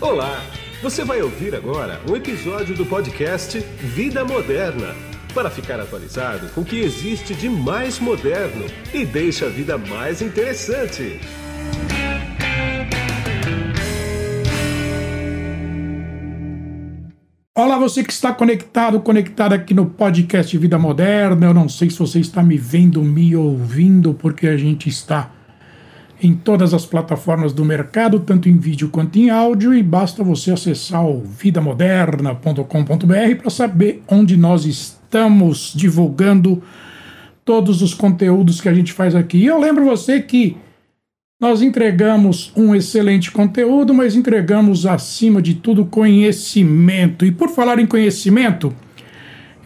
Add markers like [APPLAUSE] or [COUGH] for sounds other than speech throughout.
Olá! Você vai ouvir agora um episódio do podcast Vida Moderna para ficar atualizado com o que existe de mais moderno e deixa a vida mais interessante. Olá, você que está conectado, conectado aqui no podcast Vida Moderna. Eu não sei se você está me vendo, me ouvindo, porque a gente está em todas as plataformas do mercado, tanto em vídeo quanto em áudio, e basta você acessar o vidamoderna.com.br para saber onde nós estamos divulgando todos os conteúdos que a gente faz aqui. E eu lembro você que nós entregamos um excelente conteúdo, mas entregamos acima de tudo conhecimento. E por falar em conhecimento,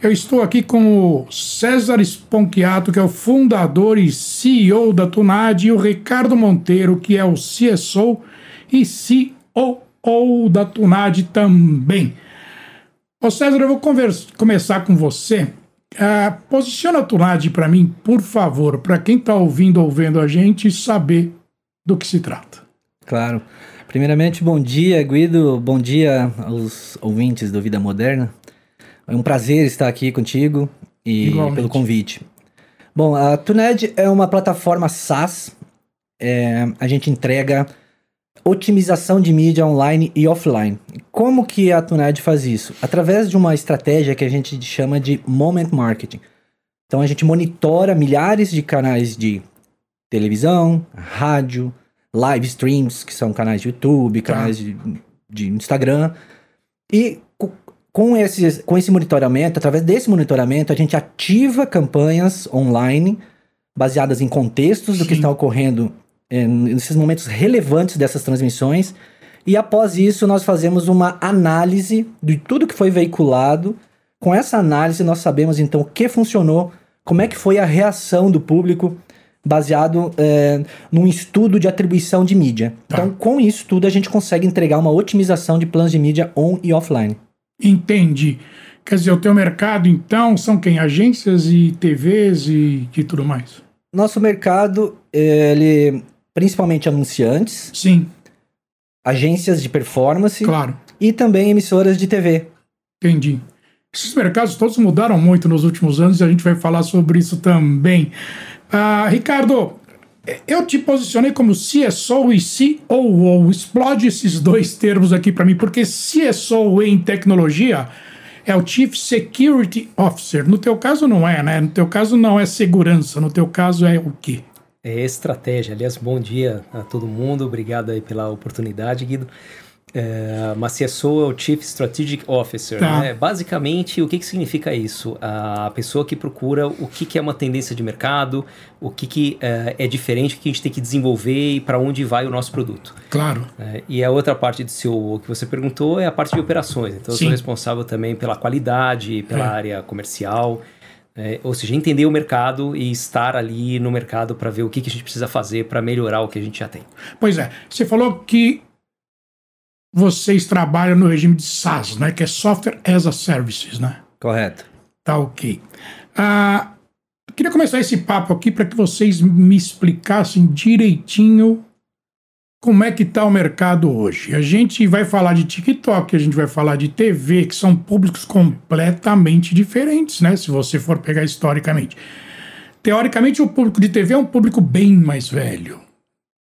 eu estou aqui com o César Sponchiato, que é o fundador e CEO da Tunad, e o Ricardo Monteiro, que é o CSO e COO da Tunad também. Ô César, eu vou começar com você. Uh, posiciona a Tunad para mim, por favor, para quem está ouvindo ou vendo a gente saber do que se trata. Claro. Primeiramente, bom dia, Guido. Bom dia aos ouvintes do Vida Moderna. É um prazer estar aqui contigo e Igualmente. pelo convite. Bom, a Tuned é uma plataforma SaaS. É, a gente entrega otimização de mídia online e offline. Como que a Tuned faz isso? Através de uma estratégia que a gente chama de Moment Marketing. Então a gente monitora milhares de canais de televisão, rádio, live streams, que são canais de YouTube, tá. canais de, de Instagram. E com esse, com esse monitoramento, através desse monitoramento, a gente ativa campanhas online baseadas em contextos Sim. do que está ocorrendo é, nesses momentos relevantes dessas transmissões. E após isso, nós fazemos uma análise de tudo que foi veiculado. Com essa análise, nós sabemos então o que funcionou, como é que foi a reação do público baseado é, num estudo de atribuição de mídia. Tá. Então, com isso tudo, a gente consegue entregar uma otimização de planos de mídia on e offline. Entendi. Quer dizer, o teu mercado, então, são quem? Agências e TVs e, e tudo mais? Nosso mercado, ele principalmente anunciantes. Sim. Agências de performance. Claro. E também emissoras de TV. Entendi. Esses mercados todos mudaram muito nos últimos anos e a gente vai falar sobre isso também. Ah, Ricardo, eu te posicionei como CSO e COO. Explode esses dois termos aqui para mim, porque CSO em tecnologia é o Chief Security Officer. No teu caso não é, né? No teu caso não é segurança, no teu caso é o quê? É estratégia. Aliás, bom dia a todo mundo. Obrigado aí pela oportunidade, Guido. É, mas CSO é o Chief Strategic Officer. Tá. Né? Basicamente, o que, que significa isso? A pessoa que procura o que, que é uma tendência de mercado, o que, que é, é diferente, o que a gente tem que desenvolver e para onde vai o nosso produto. Claro. É, e a outra parte do seu que você perguntou é a parte de operações. Então, Sim. eu sou responsável também pela qualidade, pela é. área comercial. É, ou seja, entender o mercado e estar ali no mercado para ver o que, que a gente precisa fazer para melhorar o que a gente já tem. Pois é, você falou que vocês trabalham no regime de SaaS, né? Que é Software as a Services, né? Correto. Tá ok. Ah, queria começar esse papo aqui para que vocês me explicassem direitinho como é que está o mercado hoje. A gente vai falar de TikTok, a gente vai falar de TV, que são públicos completamente diferentes, né? Se você for pegar historicamente. Teoricamente, o público de TV é um público bem mais velho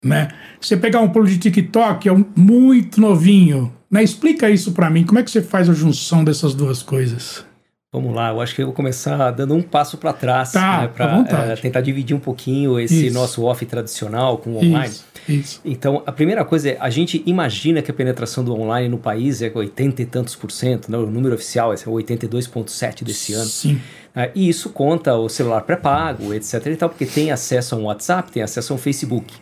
né? Você pegar um pulo de TikTok, é um muito novinho, né? Explica isso para mim, como é que você faz a junção dessas duas coisas? Vamos lá, eu acho que eu vou começar dando um passo para trás, tá, né, para é, tentar dividir um pouquinho esse isso. nosso off tradicional com o online. Isso, isso. Então, a primeira coisa é, a gente imagina que a penetração do online no país é 80 e tantos por cento, né? o número oficial é 82,7 desse ano. Sim. Uh, e isso conta o celular pré-pago, etc e tal, porque tem acesso a um WhatsApp, tem acesso a um Facebook.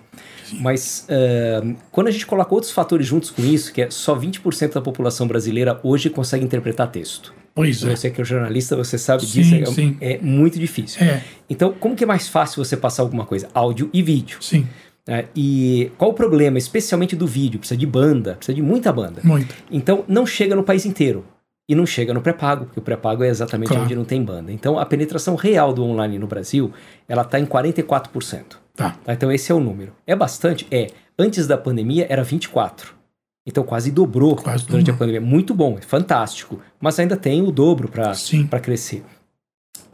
Mas uh, quando a gente coloca outros fatores juntos com isso, que é só 20% da população brasileira hoje consegue interpretar texto. Pois é. Você que é jornalista, você sabe sim, disso. É, sim. é muito difícil. É. Então, como que é mais fácil você passar alguma coisa? Áudio e vídeo. Sim. É, e qual o problema, especialmente do vídeo? Precisa de banda, precisa de muita banda. Muito. Então, não chega no país inteiro. E não chega no pré-pago, porque o pré-pago é exatamente claro. onde não tem banda. Então, a penetração real do online no Brasil, ela está em 44%. Tá. tá. Então, esse é o número. É bastante? É. Antes da pandemia era 24. Então quase dobrou quase durante dobrou. a pandemia. Muito bom, é fantástico. Mas ainda tem o dobro para crescer.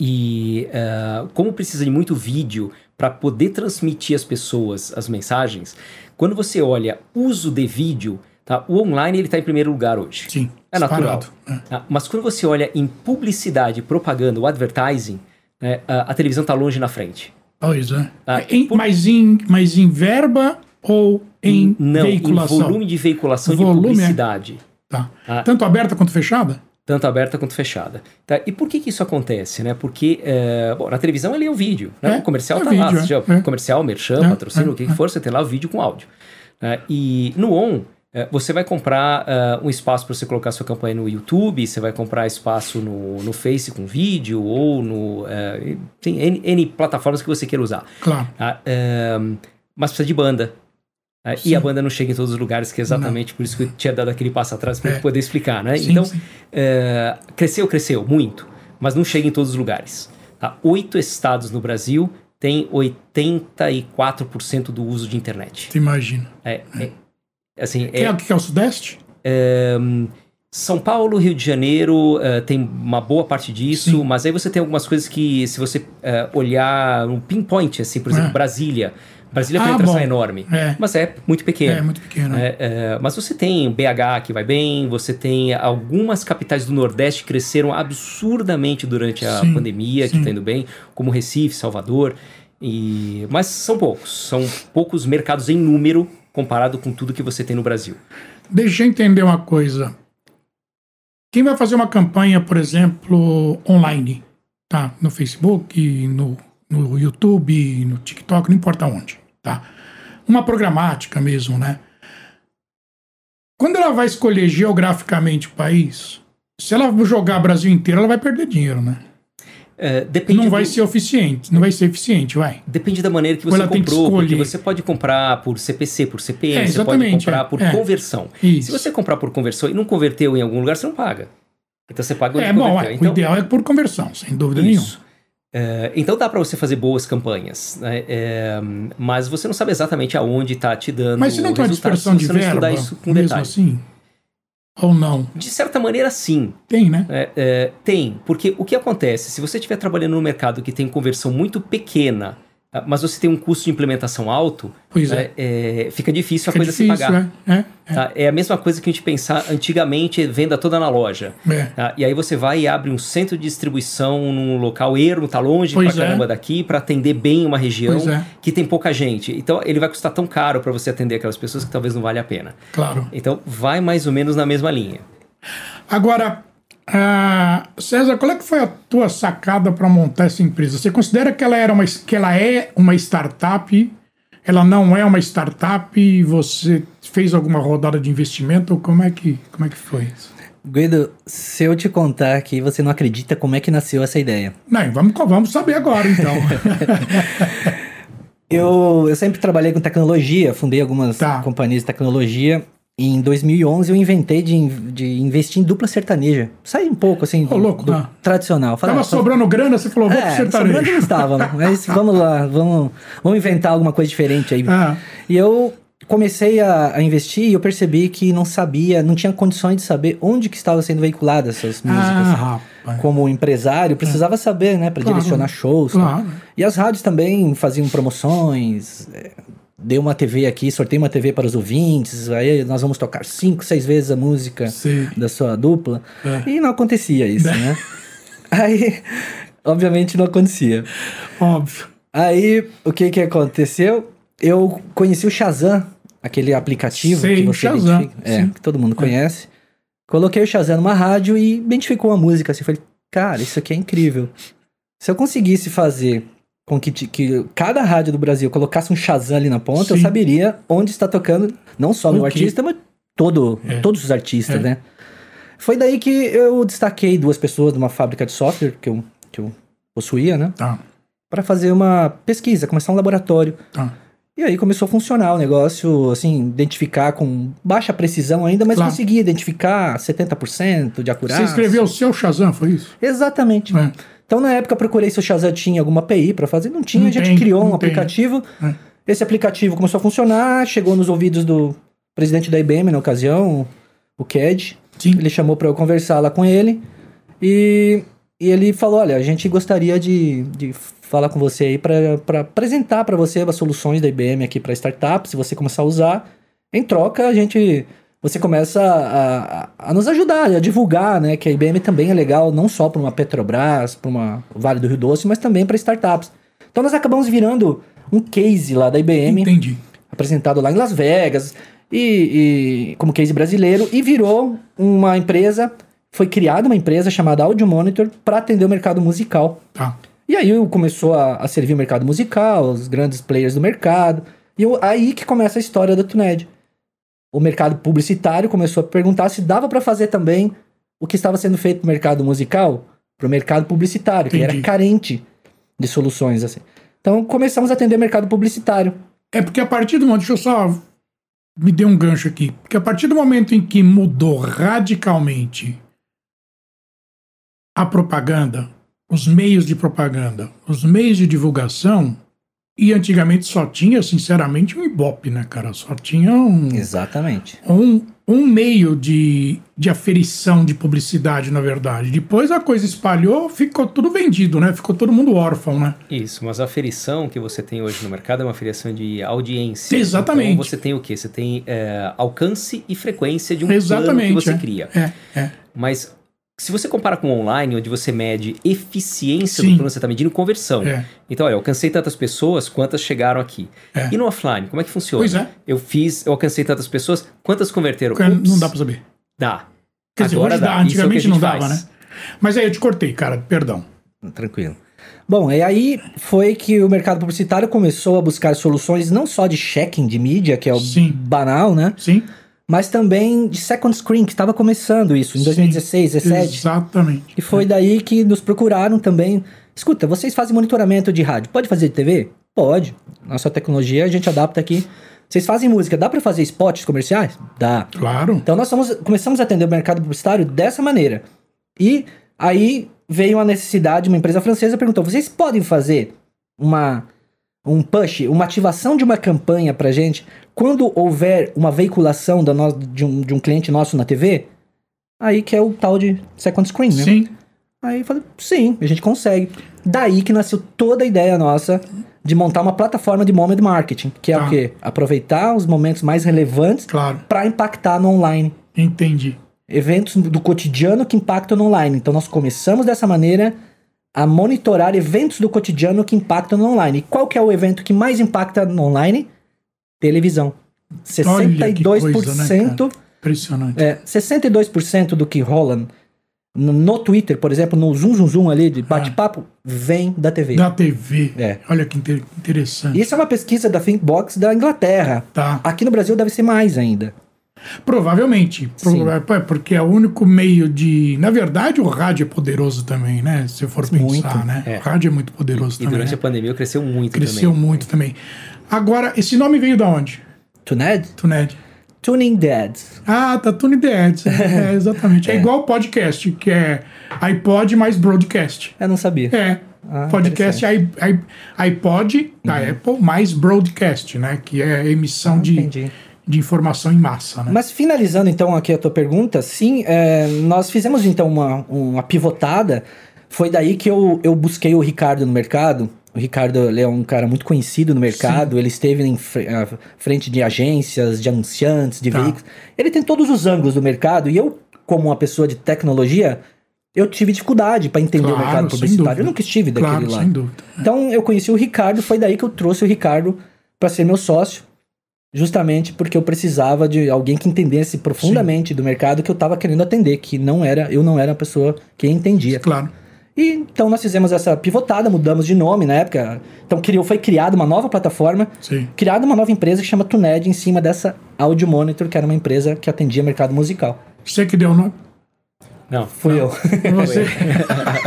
E uh, como precisa de muito vídeo para poder transmitir às pessoas as mensagens, quando você olha uso de vídeo, tá? o online ele está em primeiro lugar hoje. Sim. É natural. É. Tá? Mas quando você olha em publicidade, propaganda, o advertising, né, a, a televisão está longe na frente. Pois é. Tá? Em, por... mas, em, mas em verba ou em Não, veiculação? em volume de veiculação volume de é. publicidade. É... Tá. tá. Tanto aberta quanto fechada? tanto aberta quanto fechada. Tá? E por que, que isso acontece? Né? Porque é, bom, na televisão ele é o vídeo, né? É, o comercial é tá vídeo, lá, seja é. comercial, merchan, é, patrocínio, o que, que for, você tem lá o vídeo com áudio. Né? E no ON, você vai comprar uh, um espaço para você colocar sua campanha no YouTube, você vai comprar espaço no, no Face com vídeo, ou no. Uh, tem N, N, plataformas que você queira usar. Claro. Uh, mas precisa de banda. É, e a banda não chega em todos os lugares, que é exatamente não. por isso que eu tinha dado aquele passo atrás para é. poder explicar, né? Sim, então, sim. É, cresceu, cresceu muito, mas não chega em todos os lugares. Tá? Oito estados no Brasil têm 84% do uso de internet. Te imagina. É, é. Assim, que, é, é, que é o Sudeste? É, São Paulo, Rio de Janeiro uh, tem uma boa parte disso, Sim. mas aí você tem algumas coisas que, se você uh, olhar um pinpoint, assim, por exemplo, Brasília, Brasília a ah, penetração é enorme, é. mas é muito pequeno. É, muito pequeno. É, é, mas você tem BH que vai bem, você tem algumas capitais do Nordeste que cresceram absurdamente durante a sim, pandemia, sim. que está indo bem, como Recife, Salvador. E... Mas são poucos, são poucos mercados em número comparado com tudo que você tem no Brasil. Deixa eu entender uma coisa. Quem vai fazer uma campanha, por exemplo, online, tá? No Facebook, no, no YouTube, no TikTok, não importa onde tá? Uma programática mesmo, né? Quando ela vai escolher geograficamente o país, se ela jogar Brasil inteiro, ela vai perder dinheiro, né? É, não vai ser eficiente, não vai ser eficiente, vai. Depende da maneira que você comprou, que porque você pode comprar por CPC, por CPM, é, você pode comprar é, por é, conversão. Isso. Se você comprar por conversão e não converteu em algum lugar, você não paga. Então você paga onde é, bom, é, então, o ideal é por conversão, sem dúvida isso. nenhuma. É, então dá para você fazer boas campanhas, né? é, mas você não sabe exatamente aonde está te dando. Mas se não tem uma dispersão de verba, isso com mesmo detalhe. assim? Ou não? De certa maneira, sim. Tem, né? É, é, tem, porque o que acontece? Se você estiver trabalhando no mercado que tem conversão muito pequena mas você tem um custo de implementação alto, é. é, é fica difícil fica a coisa difícil, se pagar. É, é, é, tá? é, a mesma coisa que a gente pensar antigamente, venda toda na loja. É. Tá? E aí você vai e abre um centro de distribuição num local ermo, tá longe pois pra caramba daqui, para atender bem uma região que tem pouca gente. Então ele vai custar tão caro para você atender aquelas pessoas que talvez não valha a pena. Claro. Então vai mais ou menos na mesma linha. Agora, ah, César, qual é que foi a tua sacada para montar essa empresa? Você considera que ela, era uma, que ela é uma startup? Ela não é uma startup? Você fez alguma rodada de investimento? Como é que, como é que foi isso? Guido, se eu te contar aqui, você não acredita como é que nasceu essa ideia. Não, vamos, vamos saber agora, então. [LAUGHS] eu, eu sempre trabalhei com tecnologia, fundei algumas tá. companhias de tecnologia em 2011 eu inventei de, de investir em dupla sertaneja. Saí um pouco, assim, do, louco, do tradicional. Falei, tava ah, sobrando grana, você falou, vou é, pro sertanejo. Sobrando não estava, [LAUGHS] mas vamos lá, vamos, vamos inventar alguma coisa diferente aí. Ah. E eu comecei a, a, investir e eu percebi que não sabia, não tinha condições de saber onde que estavam sendo veiculadas essas músicas. Ah, Como empresário, precisava é. saber, né, para claro, direcionar shows. Claro. E as rádios também faziam promoções, é, dei uma TV aqui, sorteio uma TV para os ouvintes, aí nós vamos tocar cinco, seis vezes a música Sim. da sua dupla. É. E não acontecia isso, é. né? [LAUGHS] Aí, obviamente não acontecia. Óbvio. Aí, o que que aconteceu? Eu conheci o Shazam, aquele aplicativo Sei, que você Shazam. É, que todo mundo é. conhece. Coloquei o Shazam numa rádio e identificou a música. Assim, falei, cara, isso aqui é incrível. Se eu conseguisse fazer com que, que cada rádio do Brasil colocasse um Shazam ali na ponta, Sim. eu saberia onde está tocando, não só o meu artista, mas todo, é. todos os artistas, é. né? Foi daí que eu destaquei duas pessoas de uma fábrica de software que eu, que eu possuía, né? Tá. Para fazer uma pesquisa, começar um laboratório. Tá. E aí começou a funcionar o negócio, assim, identificar com baixa precisão ainda, mas claro. conseguia identificar 70% de acurácia. Você escreveu o seu Shazam, foi isso? Exatamente. É. Então, na época, procurei se o Shazam tinha alguma API para fazer. Não tinha, não a gente tem, criou um tem. aplicativo. É. Esse aplicativo começou a funcionar, chegou nos ouvidos do, presidente da IBM na ocasião, o Ked. Ele chamou para eu conversar lá com ele. E, e ele falou: Olha, a gente gostaria de, de falar com você aí para apresentar para você as soluções da IBM aqui para startups. Se você começar a usar, em troca, a gente. Você começa a, a, a, nos ajudar, a divulgar, né? Que a IBM também é legal, não só para uma Petrobras, para uma Vale do Rio Doce, mas também para startups. Então nós acabamos virando um case lá da IBM. Entendi. Apresentado lá em Las Vegas e, e como case brasileiro e virou uma empresa, foi criada uma empresa chamada Audio Monitor para atender o mercado musical. Tá. E aí começou a, a, servir o mercado musical, os grandes players do mercado. E eu, aí que começa a história da Tuned. O mercado publicitário começou a perguntar se dava para fazer também o que estava sendo feito no mercado musical para o mercado publicitário, Entendi. que era carente de soluções assim. Então começamos a atender o mercado publicitário. É porque a partir do momento, deixa eu só me dê um gancho aqui. Porque a partir do momento em que mudou radicalmente a propaganda, os meios de propaganda, os meios de divulgação, e antigamente só tinha, sinceramente, um ibope, né, cara? Só tinha um. Exatamente. Um, um meio de, de aferição de publicidade, na verdade. Depois a coisa espalhou, ficou tudo vendido, né? Ficou todo mundo órfão, né? Isso, mas a aferição que você tem hoje no mercado é uma aferição de audiência. Exatamente. Então você tem o quê? Você tem é, alcance e frequência de um Exatamente, plano que você é. cria. É, é. Mas se você compara com o online, onde você mede eficiência Sim. do plano, você está medindo conversão. É. Então, olha, eu alcancei tantas pessoas, quantas chegaram aqui? É. E no offline, como é que funciona? Pois é. Eu fiz, eu alcancei tantas pessoas, quantas converteram? Ups, não dá para saber. Dá. Quer dizer, Agora hoje dá, dá. antigamente é não dava, faz. né? Mas aí eu te cortei, cara, perdão. Tranquilo. Bom, e aí foi que o mercado publicitário começou a buscar soluções não só de checking de mídia, que é o Sim. banal, né? Sim mas também de second screen, que estava começando isso, em 2016, 2017. Exatamente. E foi daí que nos procuraram também. Escuta, vocês fazem monitoramento de rádio, pode fazer de TV? Pode. Nossa tecnologia a gente adapta aqui. Vocês fazem música, dá para fazer spots comerciais? Dá. Claro. Então nós somos, começamos a atender o mercado publicitário dessa maneira. E aí veio a necessidade, uma empresa francesa perguntou: vocês podem fazer uma um push, uma ativação de uma campanha pra gente quando houver uma veiculação da no, de, um, de um cliente nosso na TV, aí que é o tal de second screen, né? Sim. Aí eu falei, sim, a gente consegue. Daí que nasceu toda a ideia nossa de montar uma plataforma de moment marketing, que é tá. o quê? Aproveitar os momentos mais relevantes claro. para impactar no online. Entendi. Eventos do cotidiano que impactam no online. Então nós começamos dessa maneira a monitorar eventos do cotidiano que impactam no online. E qual que é o evento que mais impacta no online? televisão. 62%. Coisa, né, Impressionante. É, 62% do que rola no, no, Twitter, por exemplo, no Zoom Zoom Zoom ali de bate-papo, ah. vem da TV. Da TV. É. Olha que inter interessante. Isso é uma pesquisa da Thinkbox da Inglaterra. Tá. Aqui no Brasil deve ser mais ainda. Provavelmente. É, porque é o único meio de. Na verdade, o rádio é poderoso também, né? Se for pensar, muito. né? É. O rádio é muito poderoso e, também. E durante né? a pandemia cresceu muito cresceu também. Cresceu muito também. Agora, esse nome veio de onde? Tuned? Tuned. Tuning Dead. Ah, tá Tuning Dead. [LAUGHS] é, exatamente. É. é igual podcast, que é iPod mais broadcast. Eu não sabia. É. Ah, podcast i, i, iPod da uhum. Apple mais broadcast, né? Que é emissão ah, de, de informação em massa. Né? Mas finalizando então aqui a tua pergunta, sim, é, nós fizemos então uma, uma pivotada. Foi daí que eu, eu busquei o Ricardo no mercado o Ricardo é um cara muito conhecido no mercado, Sim. ele esteve em frente de agências, de anunciantes, de tá. veículos. Ele tem todos os ângulos do mercado e eu, como uma pessoa de tecnologia, eu tive dificuldade para entender claro, o mercado publicitário. Eu nunca estive daquele claro, lado. Sem dúvida. Então eu conheci o Ricardo, foi daí que eu trouxe o Ricardo para ser meu sócio, justamente porque eu precisava de alguém que entendesse profundamente Sim. do mercado que eu estava querendo atender, que não era, eu não era a pessoa que entendia. Claro. E então nós fizemos essa pivotada, mudamos de nome na época. Então criou, foi criada uma nova plataforma, Sim. criada uma nova empresa que chama Tuned em cima dessa Audio Monitor, que era uma empresa que atendia mercado musical. Você que deu o nome? Não. Fui não. eu. Você.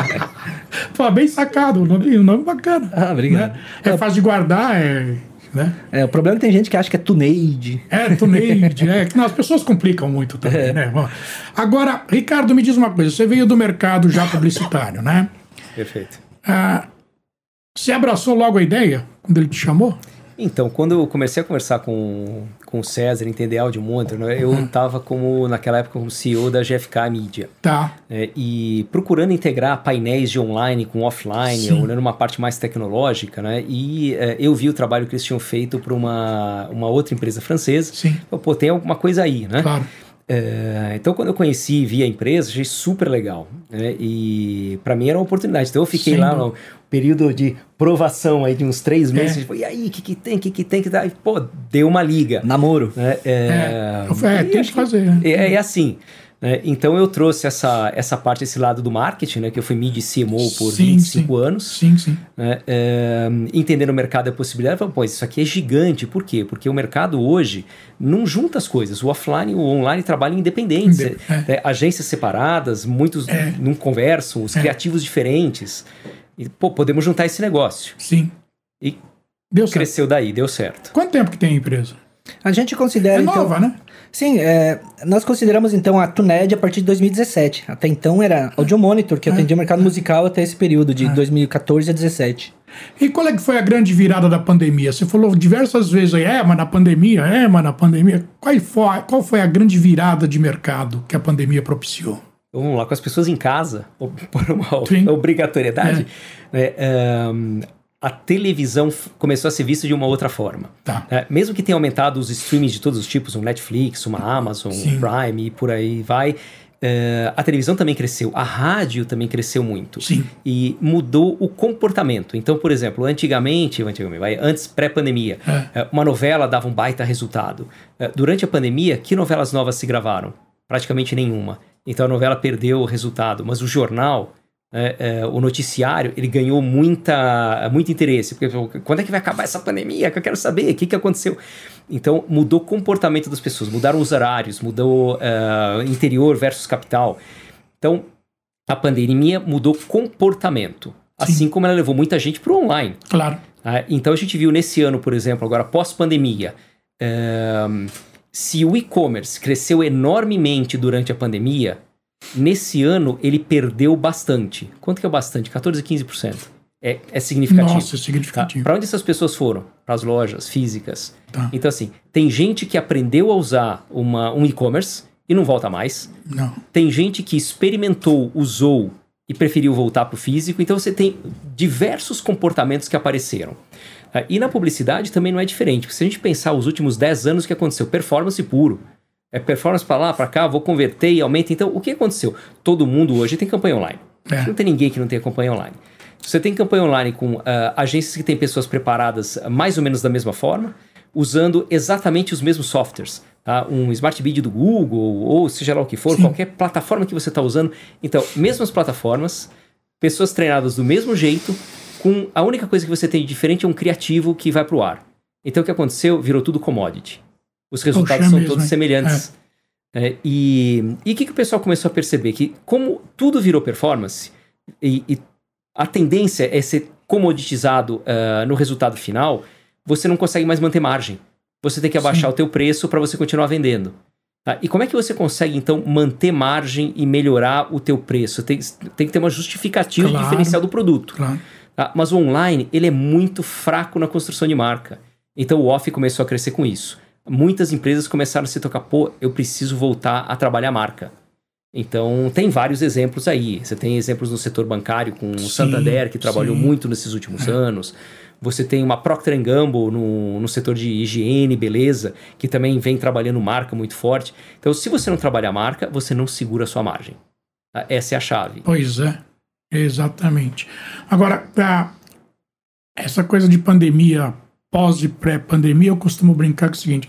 [LAUGHS] Pô, bem sacado, o nome, o nome bacana. Ah, obrigado. Né? É fácil de guardar, é né? É, o problema é que tem gente que acha que é Tuneide. É, Tuneide, é. Não, as pessoas complicam muito também, é. né? Agora, Ricardo, me diz uma coisa. Você veio do mercado já publicitário, né? Perfeito. Ah, você abraçou logo a ideia quando ele te chamou? Então, quando eu comecei a conversar com, com o César, entender áudio monitor, né, eu estava como, naquela época, como CEO da GFK Media. Tá. É, e procurando integrar painéis de online com offline, Sim. olhando uma parte mais tecnológica, né? E é, eu vi o trabalho que eles tinham feito para uma, uma outra empresa francesa. Sim. Eu, Pô, tem alguma coisa aí, né? Claro. É, então, quando eu conheci e vi a empresa, achei super legal. Né? E para mim era uma oportunidade. Então, eu fiquei Sim. lá no período de provação aí de uns três meses. É. Tipo, e aí, o que, que tem? O que, que tem? que tá? pô, deu uma liga. Namoro. Né? É, é, é tem que fazer. É, é assim. Né? Então eu trouxe essa, essa parte, esse lado do marketing, né? que eu fui mid CMO por sim, 25 sim. anos. Sim, sim. Né? É, entendendo o mercado e a possibilidade, eu falei, pô, isso aqui é gigante. Por quê? Porque o mercado hoje não junta as coisas. O offline e o online trabalham independentes. Inde é. é. agências separadas, muitos é. não conversam, os é. criativos diferentes. E, pô, podemos juntar esse negócio. Sim. E deu cresceu certo. daí, deu certo. Quanto tempo que tem a empresa? A gente considera. É nova, então, né? Sim, é, nós consideramos então a Tuned a partir de 2017. Até então era Audio Monitor, que é. atendia o mercado musical até esse período, de é. 2014 a 2017. E qual é que foi a grande virada da pandemia? Você falou diversas vezes aí, é, mas na pandemia, é, mas na pandemia. Qual foi, qual foi a grande virada de mercado que a pandemia propiciou? Vamos lá, com as pessoas em casa, por uma Sim. obrigatoriedade, é. É, um, a televisão começou a ser vista de uma outra forma. Tá. É, mesmo que tenha aumentado os streamings de todos os tipos, um Netflix, uma Amazon, um Prime e por aí vai, é, a televisão também cresceu, a rádio também cresceu muito. Sim. E mudou o comportamento. Então, por exemplo, antigamente, antigamente antes pré-pandemia, é. é uma novela dava um baita resultado. É, durante a pandemia, que novelas novas se gravaram? Praticamente nenhuma. Então a novela perdeu o resultado, mas o jornal é, é, o noticiário ele ganhou muita, muito interesse. Porque quando é que vai acabar essa pandemia? Que eu quero saber, o que, que aconteceu? Então mudou o comportamento das pessoas, mudaram os horários, mudou uh, interior versus capital. Então a pandemia mudou comportamento, Sim. assim como ela levou muita gente para o online. Claro. Uh, então a gente viu nesse ano, por exemplo, agora pós-pandemia, uh, se o e-commerce cresceu enormemente durante a pandemia, Nesse ano, ele perdeu bastante. Quanto que é bastante? 14, 15%. É, é significativo. Nossa, é significativo. Tá? Para onde essas pessoas foram? Para as lojas físicas. Tá. Então, assim, tem gente que aprendeu a usar uma, um e-commerce e não volta mais. Não. Tem gente que experimentou, usou e preferiu voltar para o físico. Então, você tem diversos comportamentos que apareceram. Tá? E na publicidade também não é diferente. Porque se a gente pensar os últimos 10 anos, o que aconteceu? Performance puro. É performance para lá, para cá, vou converter e aumenta. Então, o que aconteceu? Todo mundo hoje tem campanha online. É. Não tem ninguém que não tenha campanha online. Você tem campanha online com uh, agências que têm pessoas preparadas mais ou menos da mesma forma, usando exatamente os mesmos softwares. Tá? Um Smart Bid do Google, ou seja lá o que for, Sim. qualquer plataforma que você está usando. Então, mesmas plataformas, pessoas treinadas do mesmo jeito, com a única coisa que você tem de diferente é um criativo que vai para o ar. Então, o que aconteceu? Virou tudo commodity os resultados são mesmo, todos semelhantes. É. É, e o que, que o pessoal começou a perceber? Que como tudo virou performance, e, e a tendência é ser comoditizado uh, no resultado final, você não consegue mais manter margem. Você tem que abaixar Sim. o teu preço para você continuar vendendo. Tá? E como é que você consegue, então, manter margem e melhorar o teu preço? Tem, tem que ter uma justificativa claro, diferencial do produto. Claro. Tá? Mas o online, ele é muito fraco na construção de marca. Então o off começou a crescer com isso muitas empresas começaram a se tocar, pô, eu preciso voltar a trabalhar marca. Então, tem vários exemplos aí. Você tem exemplos no setor bancário com o Santander, que trabalhou sim. muito nesses últimos é. anos. Você tem uma Procter Gamble no, no setor de higiene, beleza, que também vem trabalhando marca muito forte. Então, se você não trabalha marca, você não segura a sua margem. Tá? Essa é a chave. Pois é, exatamente. Agora, essa coisa de pandemia pós e pré-pandemia, eu costumo brincar com o seguinte,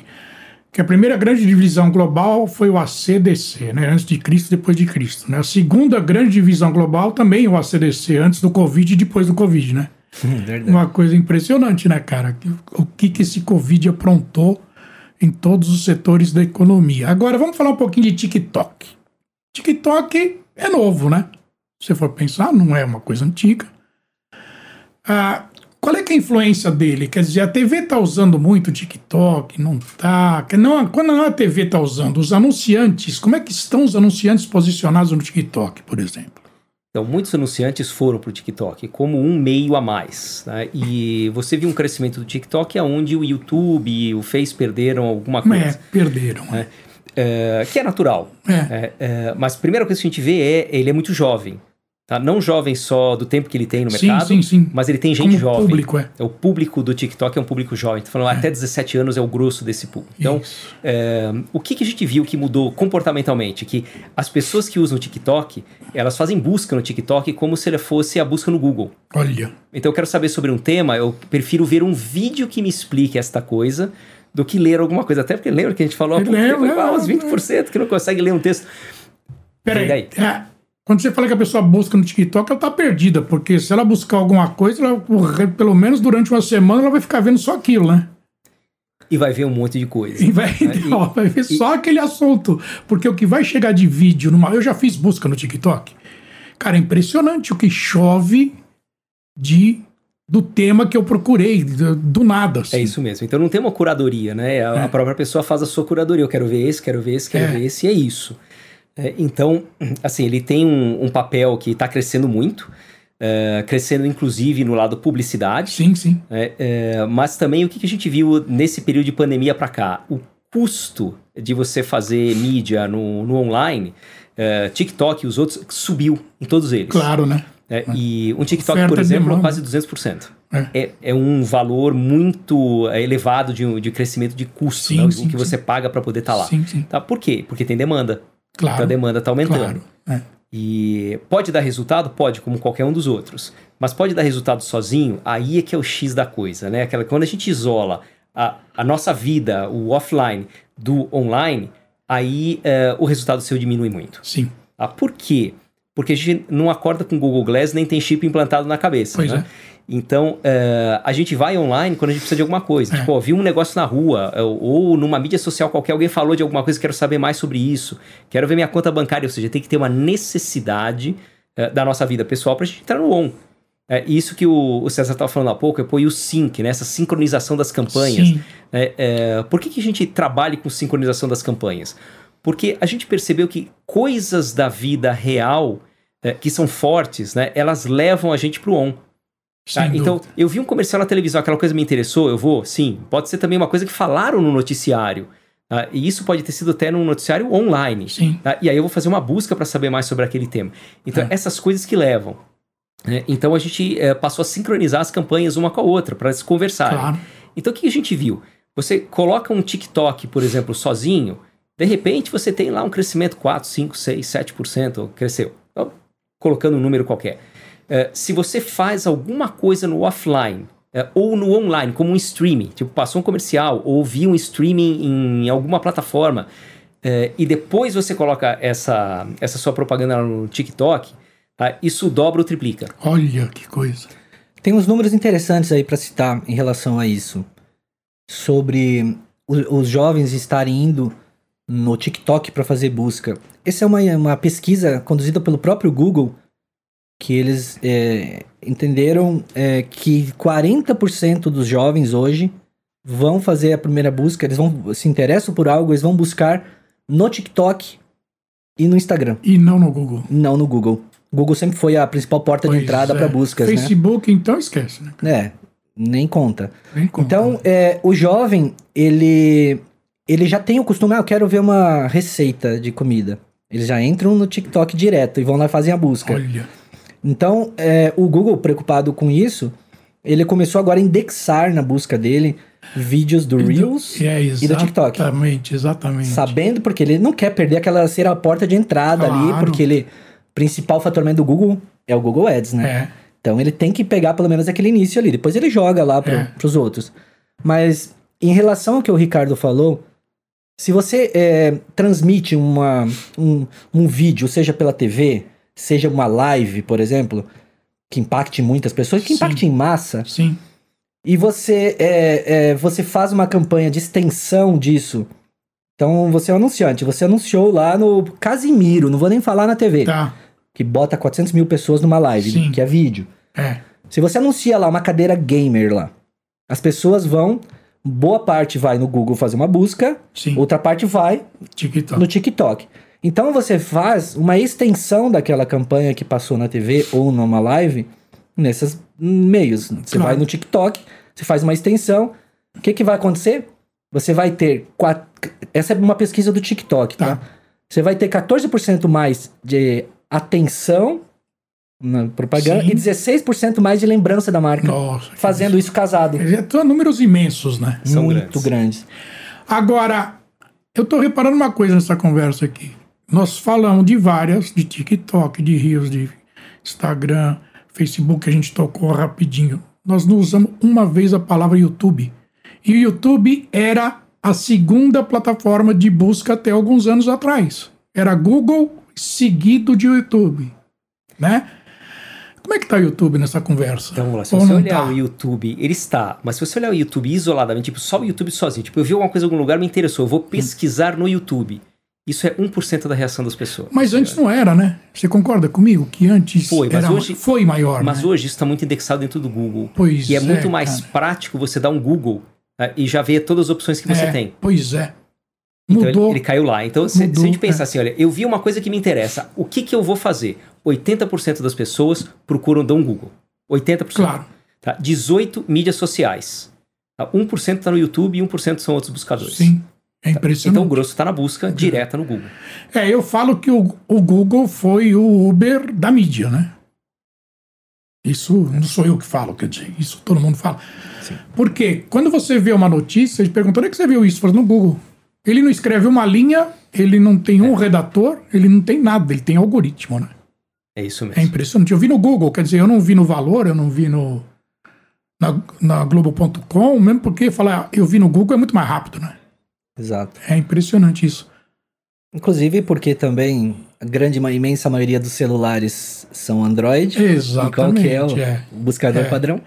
que a primeira grande divisão global foi o ACDC, né, antes de Cristo depois de Cristo. Né? A segunda grande divisão global também o ACDC, antes do Covid e depois do Covid, né? Verdade. Uma coisa impressionante, né, cara? O que, que esse Covid aprontou em todos os setores da economia. Agora, vamos falar um pouquinho de TikTok. TikTok é novo, né? Se for pensar, não é uma coisa antiga. Ah, qual é, é a influência dele? Quer dizer, a TV está usando muito o TikTok, não está? Não, quando a TV está usando, os anunciantes, como é que estão os anunciantes posicionados no TikTok, por exemplo? Então, muitos anunciantes foram para o TikTok como um meio a mais. Né? E você viu um crescimento do TikTok onde o YouTube e o Face perderam alguma coisa. É, perderam. Né? É, que é natural. É. É, é mas a primeira coisa que a gente vê é ele é muito jovem. Tá? Não jovem só do tempo que ele tem no mercado, sim, sim, sim. mas ele tem gente Como jovem. Público, é. é. O público do TikTok é um público jovem. Tô falando, é. até 17 anos é o grosso desse público. Então, é, o que, que a gente viu que mudou comportamentalmente? Que as pessoas que usam o TikTok, elas fazem busca no TikTok como se ele fosse a busca no Google. Olha. Então, eu quero saber sobre um tema, eu prefiro ver um vídeo que me explique esta coisa do que ler alguma coisa. Até porque lembra que a gente falou há pouco tempo, ah, uns 20% que não consegue ler um texto. Peraí. É, quando você fala que a pessoa busca no TikTok, ela tá perdida, porque se ela buscar alguma coisa, ela, pelo menos durante uma semana, ela vai ficar vendo só aquilo, né? E vai ver um monte de coisa. E vai, né? [LAUGHS] não, vai ver e... só aquele assunto. Porque o que vai chegar de vídeo numa. Eu já fiz busca no TikTok. Cara, é impressionante o que chove de do tema que eu procurei, do, do nada. Assim. É isso mesmo. Então não tem uma curadoria, né? A, é. a, própria pessoa faz a sua curadoria. Eu quero ver esse, quero ver esse, quero é. ver esse, e é isso. É, então, assim, ele tem um, um papel que está crescendo muito, é, crescendo inclusive no lado publicidade. Sim, sim. É, é mas também o que, a gente viu nesse período de pandemia para cá? O custo de você fazer mídia no, no online, é, TikTok e os outros, subiu em todos eles. Claro, né? É, e um TikTok, Oferta por exemplo, é quase 200%. É. É, é um valor muito elevado de, de crescimento de custo, sim, né? sim, o que sim. você paga para poder estar tá lá. Sim, sim. Tá? Por quê? Porque tem demanda. Claro. Então a demanda está aumentando. Claro. É. E pode dar resultado? Pode, como qualquer um dos outros. Mas pode dar resultado sozinho? Aí é que é o X da coisa, né? Aquela, quando a gente isola a, a nossa vida, o offline, do online, aí é, o resultado seu diminui muito. Sim. Ah, por quê? Porque a gente não acorda com Google Glass nem tem chip implantado na cabeça. Pois né? é. Então, uh, a gente vai online quando a gente precisa de alguma coisa. É. Tipo, ó, viu um negócio na rua, é, ou numa mídia social qualquer, alguém falou de alguma coisa, quero saber mais sobre isso, quero ver minha conta bancária. Ou seja, tem que ter uma necessidade uh, da nossa vida pessoal para a gente entrar no on. É, isso que o, o César estava falando há pouco, é pôr o sync, né? essa sincronização das campanhas. É, é, por que, que a gente trabalha com sincronização das campanhas? Porque a gente percebeu que coisas da vida real é, que são fortes, né? elas levam a gente para o on. Tá? Então, eu vi um comercial na televisão, aquela coisa me interessou, eu vou? Sim. Pode ser também uma coisa que falaram no noticiário. Tá? E isso pode ter sido até num noticiário online. Sim. Tá? E aí eu vou fazer uma busca para saber mais sobre aquele tema. Então, é. essas coisas que levam. Né? Então, a gente é, passou a sincronizar as campanhas uma com a outra, para se conversarem. Claro. Então, o que a gente viu? Você coloca um TikTok, por exemplo, sozinho, de repente você tem lá um crescimento 4, 5, 6, 7%, cresceu. Então, colocando um número qualquer. É, se você faz alguma coisa no offline é, ou no online, como um streaming, tipo passou um comercial ou viu um streaming em alguma plataforma é, e depois você coloca essa, essa sua propaganda no TikTok, tá? isso dobra ou triplica. Olha que coisa. Tem uns números interessantes aí para citar em relação a isso. Sobre os jovens estarem indo no TikTok para fazer busca. Essa é uma, uma pesquisa conduzida pelo próprio Google que eles é, entenderam é, que 40% dos jovens hoje vão fazer a primeira busca, eles vão se interessam por algo, eles vão buscar no TikTok e no Instagram. E não no Google. Não no Google. Google sempre foi a principal porta pois de entrada é. para buscas, Facebook, né? Facebook, então esquece, né? É, nem conta. Nem conta. Então, é, o jovem, ele ele já tem o costume, ah, eu quero ver uma receita de comida. Eles já entram no TikTok direto e vão lá fazer a busca. Olha. Então, é, o Google, preocupado com isso, ele começou agora a indexar na busca dele vídeos do Reels é, e do TikTok. Exatamente, exatamente. Sabendo, porque ele não quer perder aquela ser a porta de entrada claro. ali, porque ele. principal faturamento do Google é o Google Ads, né? É. Então ele tem que pegar pelo menos aquele início ali. Depois ele joga lá pro, é. pros outros. Mas em relação ao que o Ricardo falou, se você é, transmite uma, um, um vídeo, seja pela TV, seja uma live, por exemplo, que impacte muitas pessoas, que Sim. impacte em massa. Sim. E você, é, é, você faz uma campanha de extensão disso. Então, você é um anunciante. Você anunciou lá no Casimiro, não vou nem falar na TV. Tá. Que bota 400 mil pessoas numa live, Sim. que é vídeo. É. Se você anuncia lá uma cadeira gamer lá, as pessoas vão, boa parte vai no Google fazer uma busca, Sim. outra parte vai TikTok. no TikTok. Então você faz uma extensão daquela campanha que passou na TV ou numa live nesses meios. Você claro. vai no TikTok, você faz uma extensão. O que, que vai acontecer? Você vai ter. Quatro... Essa é uma pesquisa do TikTok, tá? tá? Você vai ter 14% mais de atenção na propaganda Sim. e 16% mais de lembrança da marca. Nossa, fazendo isso casado. São números imensos, né? São Muito grandes. grandes. Agora, eu tô reparando uma coisa nessa conversa aqui. Nós falamos de várias, de TikTok, de Rios, de Instagram, Facebook, a gente tocou rapidinho. Nós não usamos uma vez a palavra YouTube. E o YouTube era a segunda plataforma de busca até alguns anos atrás. Era Google seguido de YouTube, né? Como é que tá o YouTube nessa conversa? Então, vamos lá, se Ou você olhar tá? o YouTube, ele está, mas se você olhar o YouTube isoladamente, tipo, só o YouTube sozinho, tipo, eu vi alguma coisa em algum lugar, me interessou, eu vou pesquisar no YouTube. Isso é 1% da reação das pessoas. Mas antes não era, né? Você concorda comigo que antes foi, mas hoje, foi maior, Mas né? hoje isso está muito indexado dentro do Google. Pois e é, é muito mais cara. prático você dar um Google né, e já ver todas as opções que você é, tem. Pois é. Então ele, ele, caiu lá. Então, se, Mudou, se, a gente pensar é. assim, olha, eu vi uma coisa que me interessa, o que, que eu vou fazer? 80% das pessoas procuram dar um Google. 80%. Claro. Tá? 18 mídias sociais. Tá? 1% está no YouTube e 1% são outros buscadores. Sim. É impressionante. Então o grosso está na busca direta no Google. É, eu falo que o, o Google foi o Uber da mídia, né? Isso não sou eu que falo, quer dizer, isso todo mundo fala. Sim. Porque quando você vê uma notícia, eles perguntam onde é que você viu isso? Fala, no Google. Ele não escreve uma linha, ele não tem um é. redator, ele não tem nada, ele tem algoritmo, né? É isso mesmo. É impressionante. Eu vi no Google, quer dizer, eu não vi no Valor, eu não vi no na, na Globo.com, mesmo porque falar eu vi no Google é muito mais rápido, né? Exato. É impressionante isso. Inclusive porque também a grande, uma imensa maioria dos celulares são Android. Exatamente. E qual que é o é, buscador é, padrão?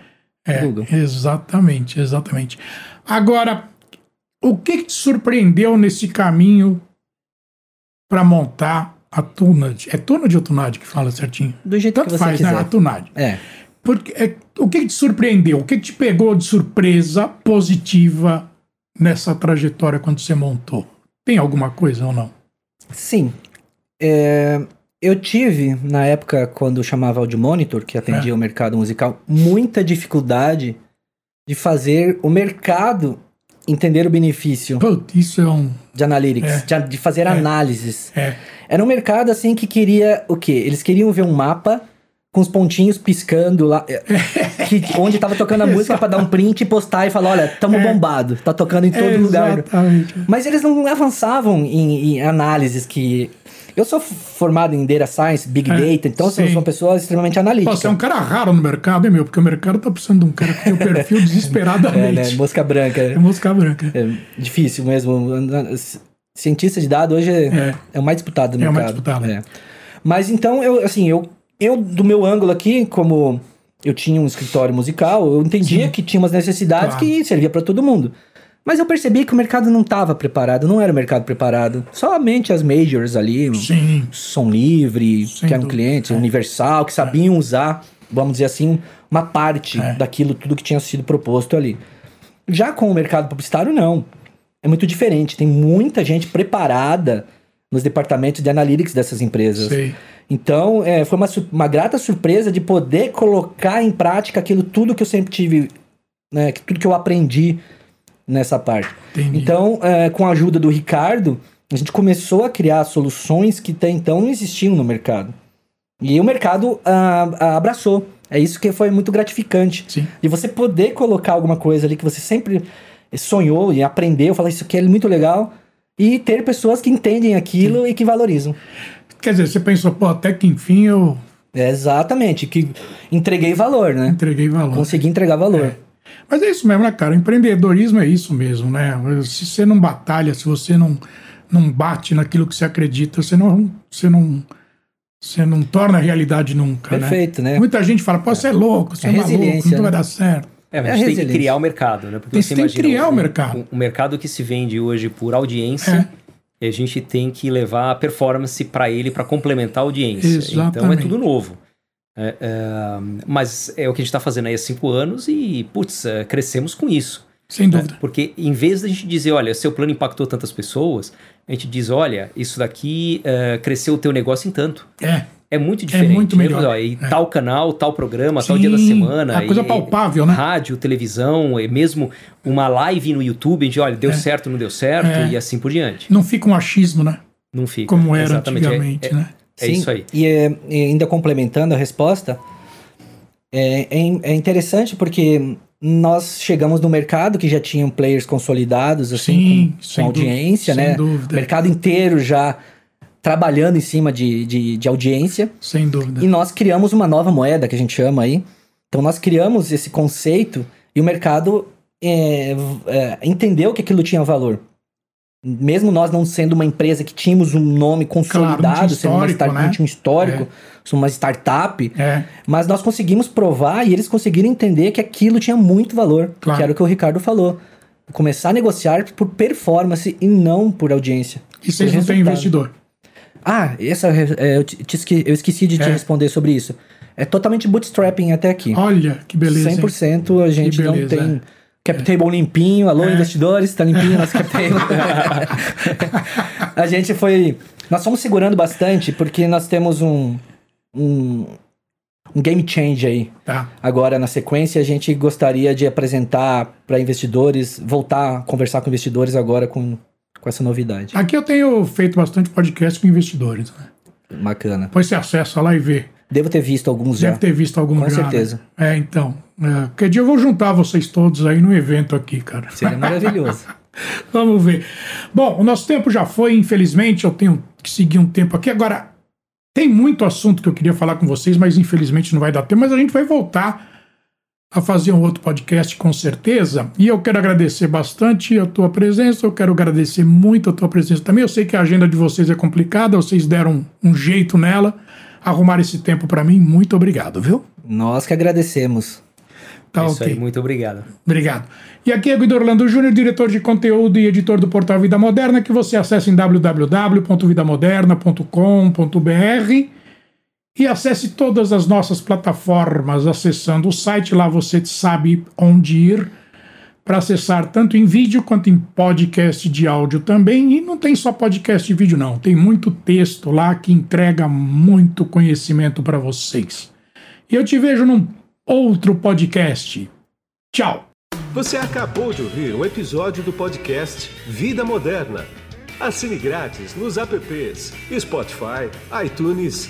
É, Google. Exatamente, exatamente. Agora, o que te surpreendeu nesse caminho para montar a Tunad? É Tunad ou Tunad que fala certinho? Do jeito Tanto que você faz, né? quiser. né? A Tunad. É. Porque, é, o que te surpreendeu? O que te pegou de surpresa positiva nessa trajetória quando você montou? Tem alguma coisa ou não? Sim. É, eu tive, na época, quando chamava Audio Monitor, que atendia é. o mercado musical, muita dificuldade de fazer o mercado entender o benefício. Putz, isso é um. De analytics, é. de, de, fazer é. análises. É. Era um mercado assim que queria o quê? Eles queriam ver um mapa com os pontinhos piscando lá, é, [LAUGHS] que, onde tava tocando a música para dar um print e postar e falar, olha, tamo é. bombado, tá tocando em todo lugar. Mas eles não avançavam em, em, análises que... Eu sou formado em Data Science, Big é, Data, então sim. sou uma pessoa extremamente analítica. Você é um cara raro no mercado, hein, meu? Porque o mercado tá precisando de um cara que tem o perfil [LAUGHS] desesperadamente. É, né? Mosca branca. É mosca branca. É difícil mesmo. Cientista de dados hoje é, é o mais disputado no é mercado. É o mais disputado. É. Mas então, eu, assim, eu eu, do meu ângulo aqui, como eu tinha um escritório musical, eu entendia Sim. que tinha umas necessidades claro. que servia para todo mundo. Mas eu percebi que o mercado não estava preparado, não era o mercado preparado. Somente as majors ali, Sim. Som Livre, Sem que eram dúvida. clientes, é. Universal, que sabiam é. usar, vamos dizer assim, uma parte é. daquilo tudo que tinha sido proposto ali. Já com o mercado publicitário, não. É muito diferente. Tem muita gente preparada nos departamentos de analytics dessas empresas. Sim. Então, é, foi uma, uma grata surpresa de poder colocar em prática aquilo tudo que eu sempre tive, né, tudo que eu aprendi nessa parte. Entendi. Então, é, com a ajuda do Ricardo, a gente começou a criar soluções que até então não existiam no mercado. E o mercado ah, ah, abraçou. É isso que foi muito gratificante. Sim. De você poder colocar alguma coisa ali que você sempre sonhou e aprendeu, falar isso aqui é muito legal, e ter pessoas que entendem aquilo Sim. e que valorizam. Quer dizer, você pensou, pô, até que enfim eu. É exatamente, que entreguei valor, né? Entreguei valor. Consegui entregar valor. É. Mas é isso mesmo, né, cara? empreendedorismo é isso mesmo, né? Se você não batalha, se você não, não bate naquilo que você acredita, você não, você não, você não torna realidade nunca, né? Perfeito, né? né? Muita gente fala, pô, você é louco, você é, é maluco, não vai né? dar certo. É, mas é a gente tem que criar o mercado, né? Porque tem, você tem que criar o mercado. Um, um, mercado que se vende hoje por audiência. É e a gente tem que levar a performance para ele para complementar a audiência. Exatamente. Então é tudo novo. É, é, mas é o que a gente está fazendo aí há cinco anos e, putz, é, crescemos com isso. Sem né? dúvida. Porque em vez da gente dizer, olha, seu plano impactou tantas pessoas, a gente diz, olha, isso daqui uh, cresceu o teu negócio em tanto. É. É muito diferente. É muito né? melhor. E é. tal canal, tal programa, Sim, tal dia da semana. É coisa palpável, né? Rádio, televisão, e mesmo uma live no YouTube, gente, olha, deu é. certo, não deu certo, é. e assim por diante. Não fica um achismo, né? Não fica. Como era Exatamente. É, antigamente, é, né? É Sim, isso aí. E, e ainda complementando a resposta, é, é, interessante porque nós chegamos no mercado que já tinham players consolidados, assim, Sim, com, com audiência, dúvida, né? Sem dúvida. O mercado inteiro já trabalhando em cima de, de, de, audiência. Sem dúvida. E nós criamos uma nova moeda, que a gente chama aí. Então nós criamos esse conceito e o mercado é, é, entendeu que aquilo tinha valor. Mesmo nós não sendo uma empresa que tínhamos um nome consolidado, claro, sendo uma start, né? um histórico, é. uma startup, é. mas nós conseguimos provar e eles conseguiram entender que aquilo tinha muito valor, claro. que era o que o Ricardo falou. Começar a negociar por performance e não por audiência. E vocês não têm investidor? Ah, essa, é, eu, te, eu esqueci de te é. responder sobre isso. É totalmente bootstrapping até aqui. Olha, que beleza. 100% hein? a gente não tem cap table é. limpinho. Alô, é. investidores, tá limpinho nosso cap [LAUGHS] table. a gente foi... Nós fomos segurando bastante porque nós temos um, um, um game change aí. Tá. Agora, na sequência, a gente gostaria de apresentar para investidores, voltar a conversar com investidores agora com com essa novidade. Aqui eu tenho feito bastante podcast com investidores. Né? Bacana. Depois você acessa lá e vê. Devo ter visto alguns Deve já. Deve ter visto alguns com já. Com né? certeza. Né? É, então. É, qualquer dia eu vou juntar vocês todos aí no evento aqui, cara. Seria [LAUGHS] maravilhoso. Vamos ver. Bom, o nosso tempo já foi, infelizmente, eu tenho que seguir um tempo aqui. Agora, tem muito assunto que eu queria falar com vocês, mas infelizmente não vai dar tempo, mas a gente vai voltar a fazer um outro podcast com certeza. E eu quero agradecer bastante a tua presença, eu quero agradecer muito a tua presença também. Eu sei que a agenda de vocês é complicada, vocês deram um, jeito nela, arrumar esse tempo para mim. Muito obrigado, viu? Nós que agradecemos. Tá, Isso okay. aí, muito obrigado. Obrigado. E aqui é Guido Orlando Júnior, diretor de conteúdo e editor do portal Vida Moderna, que você acessa em www.vidamoderna.com.br e acesse todas as nossas plataformas acessando o site. Lá você sabe onde ir para acessar tanto em vídeo quanto em podcast de áudio também. E não tem só podcast de vídeo, não. Tem muito texto lá que entrega muito conhecimento para vocês. E eu te vejo num outro podcast. Tchau! Você acabou de ouvir um episódio do podcast Vida Moderna. Assine grátis nos apps Spotify, iTunes